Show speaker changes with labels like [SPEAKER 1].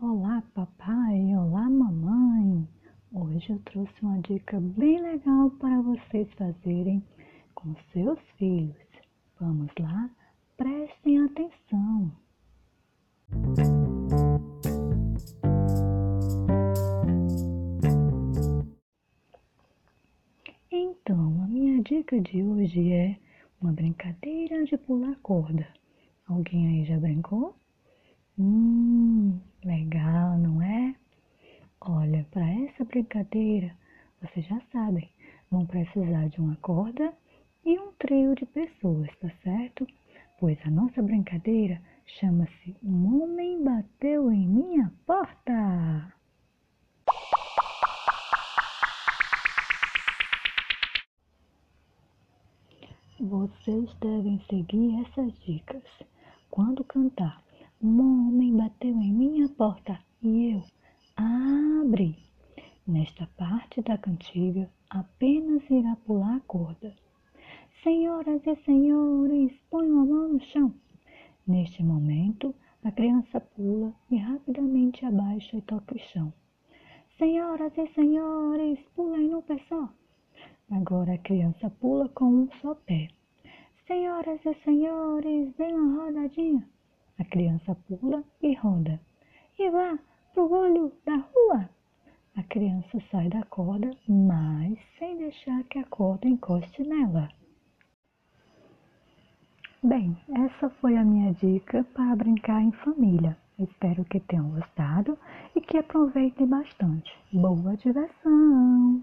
[SPEAKER 1] Olá papai, olá mamãe! Hoje eu trouxe uma dica bem legal para vocês fazerem com seus filhos. Vamos lá? Prestem atenção! Então, a minha dica de hoje é uma brincadeira de pular corda. Alguém aí já brincou? Hum, essa brincadeira, vocês já sabem, vão precisar de uma corda e um trio de pessoas, tá certo? Pois a nossa brincadeira chama-se Um Homem Bateu em Minha Porta. Vocês devem seguir essas dicas. Quando cantar Um homem bateu em minha porta e eu! Nesta parte da cantiga apenas irá pular a corda. Senhoras e senhores, ponham a mão no chão. Neste momento, a criança pula e rapidamente abaixa e toca o chão. Senhoras e senhores, pulem no pé só. Agora a criança pula com um só pé. Senhoras e senhores, dêem uma rodadinha. A criança pula e roda. E vá, pro olho da rua. A criança sai da corda, mas sem deixar que a corda encoste nela. Bem, essa foi a minha dica para brincar em família. Espero que tenham gostado e que aproveitem bastante. Boa diversão!